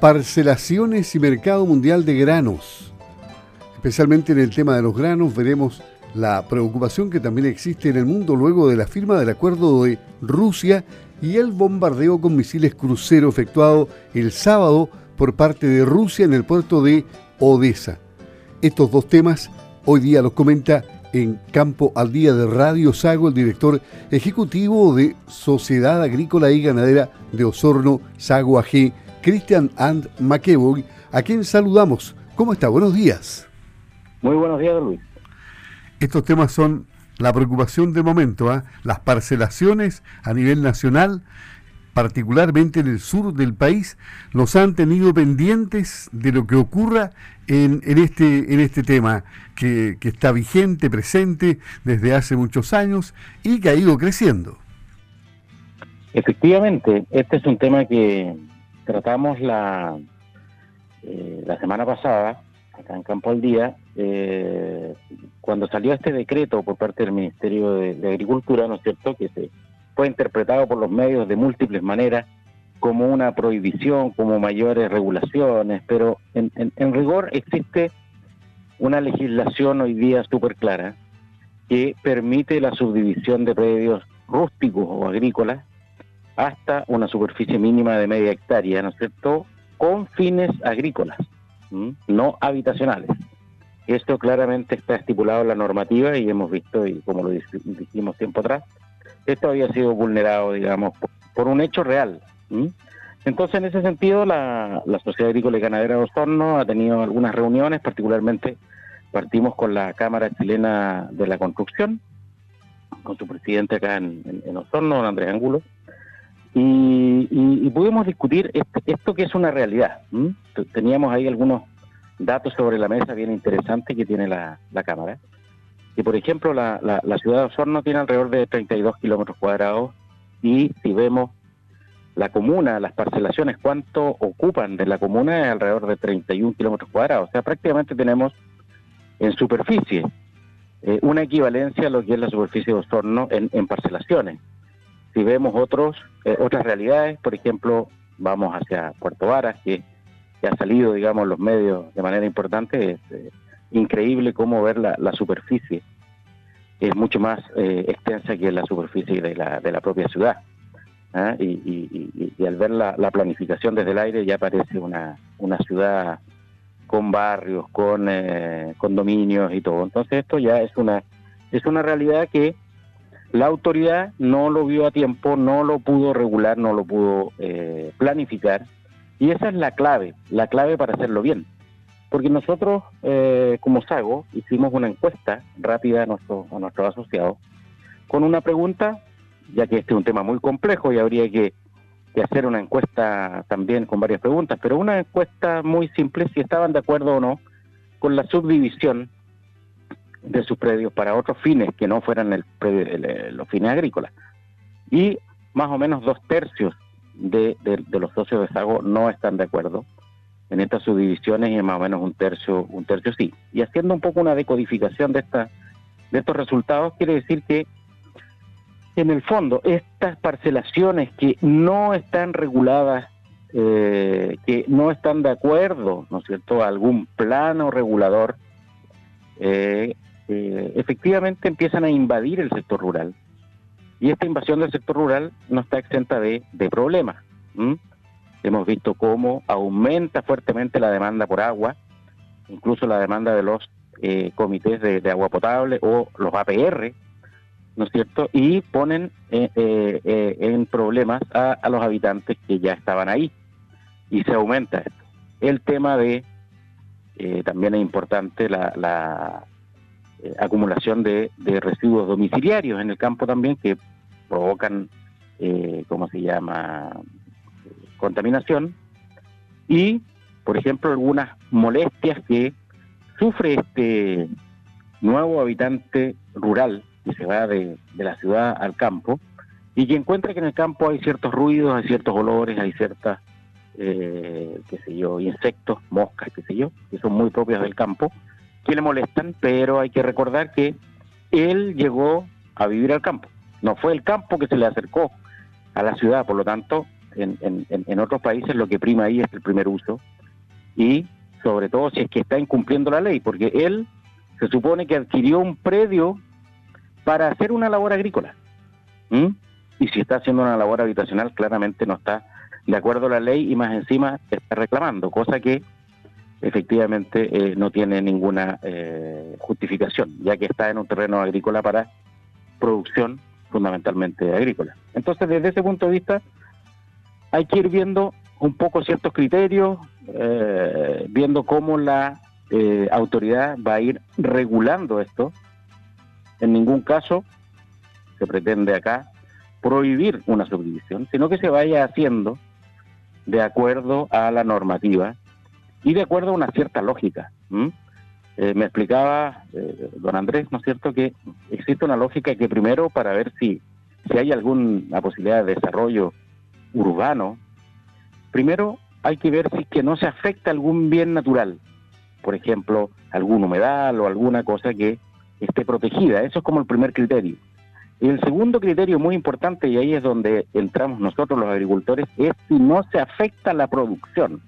parcelaciones y mercado mundial de granos. Especialmente en el tema de los granos veremos la preocupación que también existe en el mundo luego de la firma del acuerdo de Rusia y el bombardeo con misiles crucero efectuado el sábado por parte de Rusia en el puerto de Odessa. Estos dos temas hoy día los comenta en Campo al Día de Radio Sago el director ejecutivo de Sociedad Agrícola y Ganadera de Osorno, Sago AG, Christian and McEvoy, a quien saludamos. ¿Cómo está? Buenos días. Muy buenos días, Luis. Estos temas son la preocupación del momento, ¿ah? las parcelaciones a nivel nacional, particularmente en el sur del país, nos han tenido pendientes de lo que ocurra en, este, en este tema, que, que está vigente, presente desde hace muchos años y que ha ido creciendo. Efectivamente, este es un tema que tratamos la, eh, la semana pasada, acá en Campo al Día, eh, cuando salió este decreto por parte del Ministerio de, Agricultura, ¿no es cierto?, que se fue interpretado por los medios de múltiples maneras como una prohibición, como mayores regulaciones, pero en, en rigor existe una legislación hoy día súper clara que permite la subdivisión de predios rústicos o agrícolas hasta una superficie mínima de media hectárea, ¿no es cierto?, con fines agrícolas, no habitacionales. Esto claramente está estipulado en la normativa y hemos visto, y como lo dijimos tiempo atrás, esto había sido vulnerado, digamos, por, un hecho real. Entonces, en ese sentido, la, Sociedad Agrícola y Ganadera de Osorno ha tenido algunas reuniones, particularmente partimos con la Cámara Chilena de la Construcción, con su presidente acá en, en Osorno, Andrés Angulo, y, pudimos discutir esto, que es una realidad. Teníamos ahí algunos datos sobre la mesa bien interesantes que tiene la, Cámara. Que, por ejemplo, la, ciudad de Osorno tiene alrededor de 32 kilómetros cuadrados y si vemos la comuna, las parcelaciones, cuánto ocupan de la comuna es alrededor de 31 kilómetros cuadrados. O sea, prácticamente tenemos en superficie eh, una equivalencia a lo que es la superficie de Osorno en parcelaciones si vemos otros eh, otras realidades, por ejemplo, vamos hacia Puerto Varas, que, ha salido, digamos, los medios de manera importante, es eh, increíble cómo ver la, superficie es mucho más eh, extensa que la superficie de la, de la propia ciudad. ¿ah? Y, al ver la, planificación desde el aire ya parece una, una ciudad con barrios, con condominios y todo. Entonces esto ya es una, es una realidad que la autoridad no lo vio a tiempo, no lo pudo regular, no lo pudo eh, planificar. Y esa es la clave, la clave para hacerlo bien. Porque nosotros, eh, como SAGO, hicimos una encuesta rápida a, nuestro, a nuestros asociados con una pregunta, ya que este es un tema muy complejo y habría que, que hacer una encuesta también con varias preguntas, pero una encuesta muy simple si estaban de acuerdo o no con la subdivisión de sus predios para otros fines que no fueran el, los fines agrícolas. Y más o menos dos tercios de, los socios de Sago no están de acuerdo en estas subdivisiones y más o menos un tercio, un tercio sí. Y haciendo un poco una decodificación de, esta, de estos resultados, quiere decir que en el fondo estas parcelaciones que no están reguladas, eh, que no están de acuerdo, ¿no es cierto?, a algún plano regulador, eh, eh, efectivamente empiezan a invadir el sector rural. Y esta invasión del sector rural no está exenta de, problemas. Hemos visto cómo aumenta fuertemente la demanda por agua, incluso la demanda de los eh, comités de, agua potable o los APR, ¿no es cierto? Y ponen eh, en problemas a, los habitantes que ya estaban ahí. Y se aumenta esto. El tema de, también es importante, la, eh, acumulación de, residuos domiciliarios en el campo también que provocan, eh, ¿cómo se llama?, contaminación. Y, por ejemplo, algunas molestias que sufre este nuevo habitante rural que se va de, la ciudad al campo y que encuentra que en el campo hay ciertos ruidos, hay ciertos olores, hay ciertas, eh, qué sé yo, insectos, moscas, qué sé yo, que son muy propias del campo que le molestan, pero hay que recordar que él llegó a vivir al campo. No fue el campo que se le acercó a la ciudad, por lo tanto, en, en, otros países lo que prima ahí es el primer uso y sobre todo si es que está incumpliendo la ley, porque él se supone que adquirió un predio para hacer una labor agrícola. Y si está haciendo una labor habitacional, claramente no está de acuerdo a la ley y más encima está reclamando, cosa que efectivamente eh, no tiene ninguna eh, justificación, ya que está en un terreno agrícola para producción fundamentalmente agrícola. Entonces, desde ese punto de vista, hay que ir viendo un poco ciertos criterios, eh, viendo cómo la autoridad va a ir regulando esto. En ningún caso se pretende acá prohibir una subdivisión, sino que se vaya haciendo de acuerdo a la normativa y de acuerdo a una cierta lógica. Eh, me explicaba eh, don Andrés, ¿no es cierto?, que existe una lógica que primero para ver si, si hay alguna posibilidad de desarrollo urbano, primero hay que ver si que no se afecta algún bien natural, por ejemplo, algún humedal o alguna cosa que esté protegida. Eso es como el primer criterio. Y el segundo criterio muy importante, y ahí es donde entramos nosotros los agricultores, es si no se afecta la producción.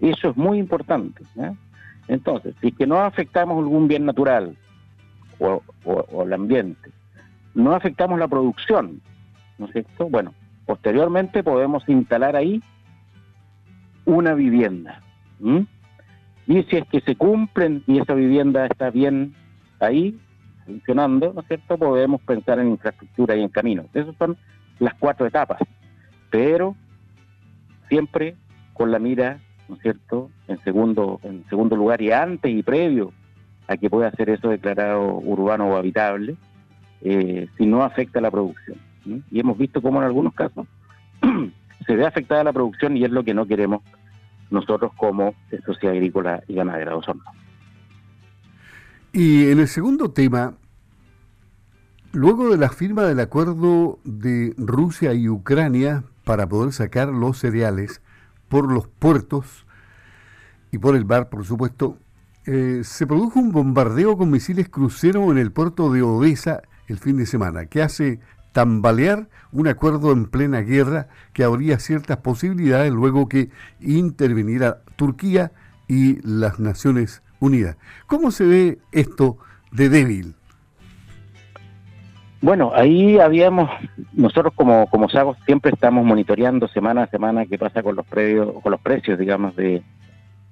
Eso es muy importante. Entonces, si que no afectamos algún bien natural o, el ambiente, no afectamos la producción, ¿no es cierto? Bueno, posteriormente podemos instalar ahí una vivienda. Y si es que se cumplen y esa vivienda está bien ahí, funcionando, ¿no es cierto?, podemos pensar en infraestructura y en caminos. Esas son las cuatro etapas, pero siempre con la mira, ¿no es cierto?, en segundo, en segundo lugar y antes y previo a que pueda ser eso declarado urbano o habitable, eh, si no afecta la producción. Y hemos visto cómo en algunos casos se ve afectada la producción y es lo que no queremos nosotros como sociedad agrícola y ganadera de Osorno. Y en el segundo tema, luego de la firma del acuerdo de Rusia y Ucrania para poder sacar los cereales por los puertos y por el bar, por supuesto, eh, se produjo un bombardeo con misiles crucero en el puerto de Odessa el fin de semana, que hace tambalear un acuerdo en plena guerra que habría ciertas posibilidades luego que interviniera Turquía y las Naciones Unida. ¿Cómo se ve esto de débil? Bueno, ahí habíamos, nosotros como, como SAGOS siempre estamos monitoreando semana a semana qué pasa con los, predios, con los precios, digamos, de,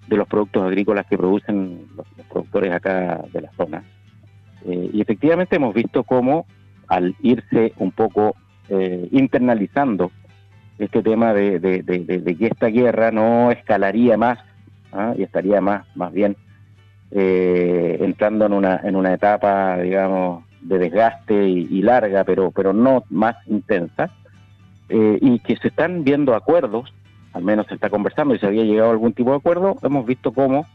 de los productos agrícolas que producen los, productores acá de la zona. Eh, y efectivamente hemos visto cómo al irse un poco eh, internalizando este tema de, de, que esta guerra no escalaría más ¿ah? y estaría más, más bien eh, entrando en una, en una etapa, digamos, de desgaste y, larga, pero, pero no más intensa, eh, y que se están viendo acuerdos, al menos se está conversando y se había llegado a algún tipo de acuerdo, hemos visto cómo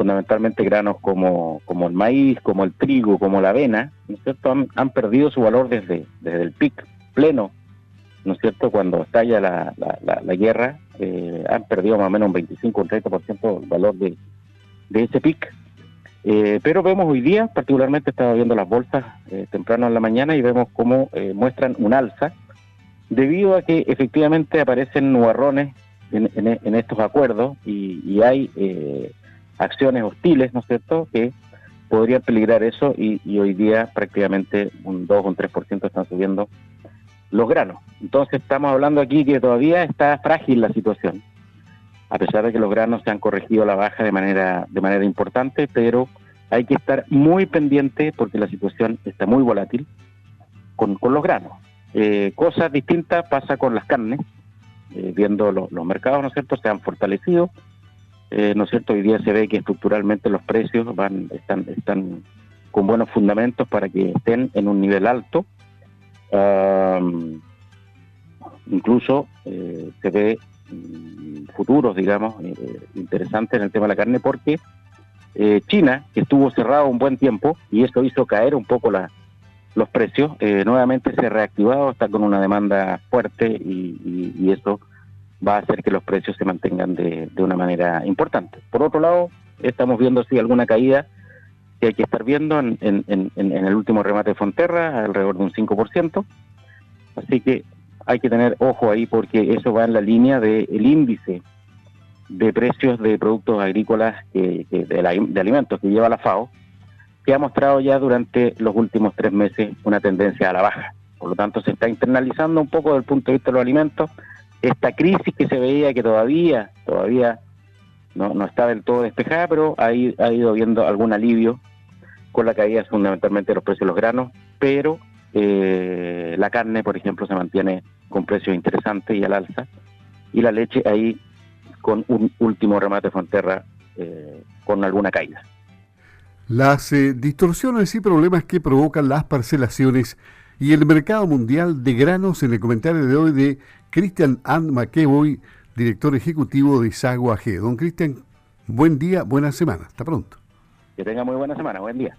fundamentalmente granos como, como el maíz, como el trigo, como la avena, ¿no es cierto?, han, perdido su valor desde, desde el pic pleno, ¿no es cierto?, cuando estalla la, la, guerra, eh, han perdido más o menos un 25 o un 30% del valor de, de ese pic. Eh, pero vemos hoy día, particularmente estaba viendo las bolsas eh, temprano en la mañana y vemos cómo eh, muestran un alza debido a que efectivamente aparecen nubarrones en, estos acuerdos y, hay acciones hostiles, ¿no es cierto?, que podrían peligrar eso y, y hoy día prácticamente un 2 o un 3% están subiendo los granos. Entonces estamos hablando aquí que todavía está frágil la situación a pesar de que los granos se han corregido a la baja de manera, de manera importante, pero hay que estar muy pendiente porque la situación está muy volátil con, los granos. Eh, cosas distintas pasa con las carnes, eh, viendo los mercados, ¿no es cierto?, se han fortalecido, eh, ¿no es cierto?, hoy día se ve que estructuralmente los precios van, están, están con buenos fundamentos para que estén en un nivel alto. incluso se ve futuros, digamos, eh, interesantes en el tema de la carne, porque eh, China, que estuvo cerrado un buen tiempo, y eso hizo caer un poco los precios, eh, nuevamente se ha reactivado, está con una demanda fuerte y, y, eso va a hacer que los precios se mantengan de, una manera importante. Por otro lado, estamos viendo si alguna caída que hay que estar viendo en, en, en, en el último remate de Fonterra, alrededor de un 5%, así que hay que tener ojo ahí porque eso va en la línea del índice de precios de productos agrícolas, de, de, alimentos que lleva la FAO, que ha mostrado ya durante los últimos tres meses una tendencia a la baja. Por lo tanto, se está internalizando un poco desde el punto de vista de los alimentos esta crisis que se veía que todavía, todavía no, no está del todo despejada, pero ha, ha ido viendo algún alivio con la caída fundamentalmente de los precios de los granos, pero eh, la carne, por ejemplo, se mantiene con precios interesantes y al alza, y la leche ahí con un último remate de frontera eh, con alguna caída. Las eh, distorsiones y problemas que provocan las parcelaciones y el mercado mundial de granos en el comentario de hoy de Christian Ann McEvoy, director ejecutivo de Sagua AG. Don Cristian, buen día, buena semana. Hasta pronto. Que tenga muy buena semana. Buen día.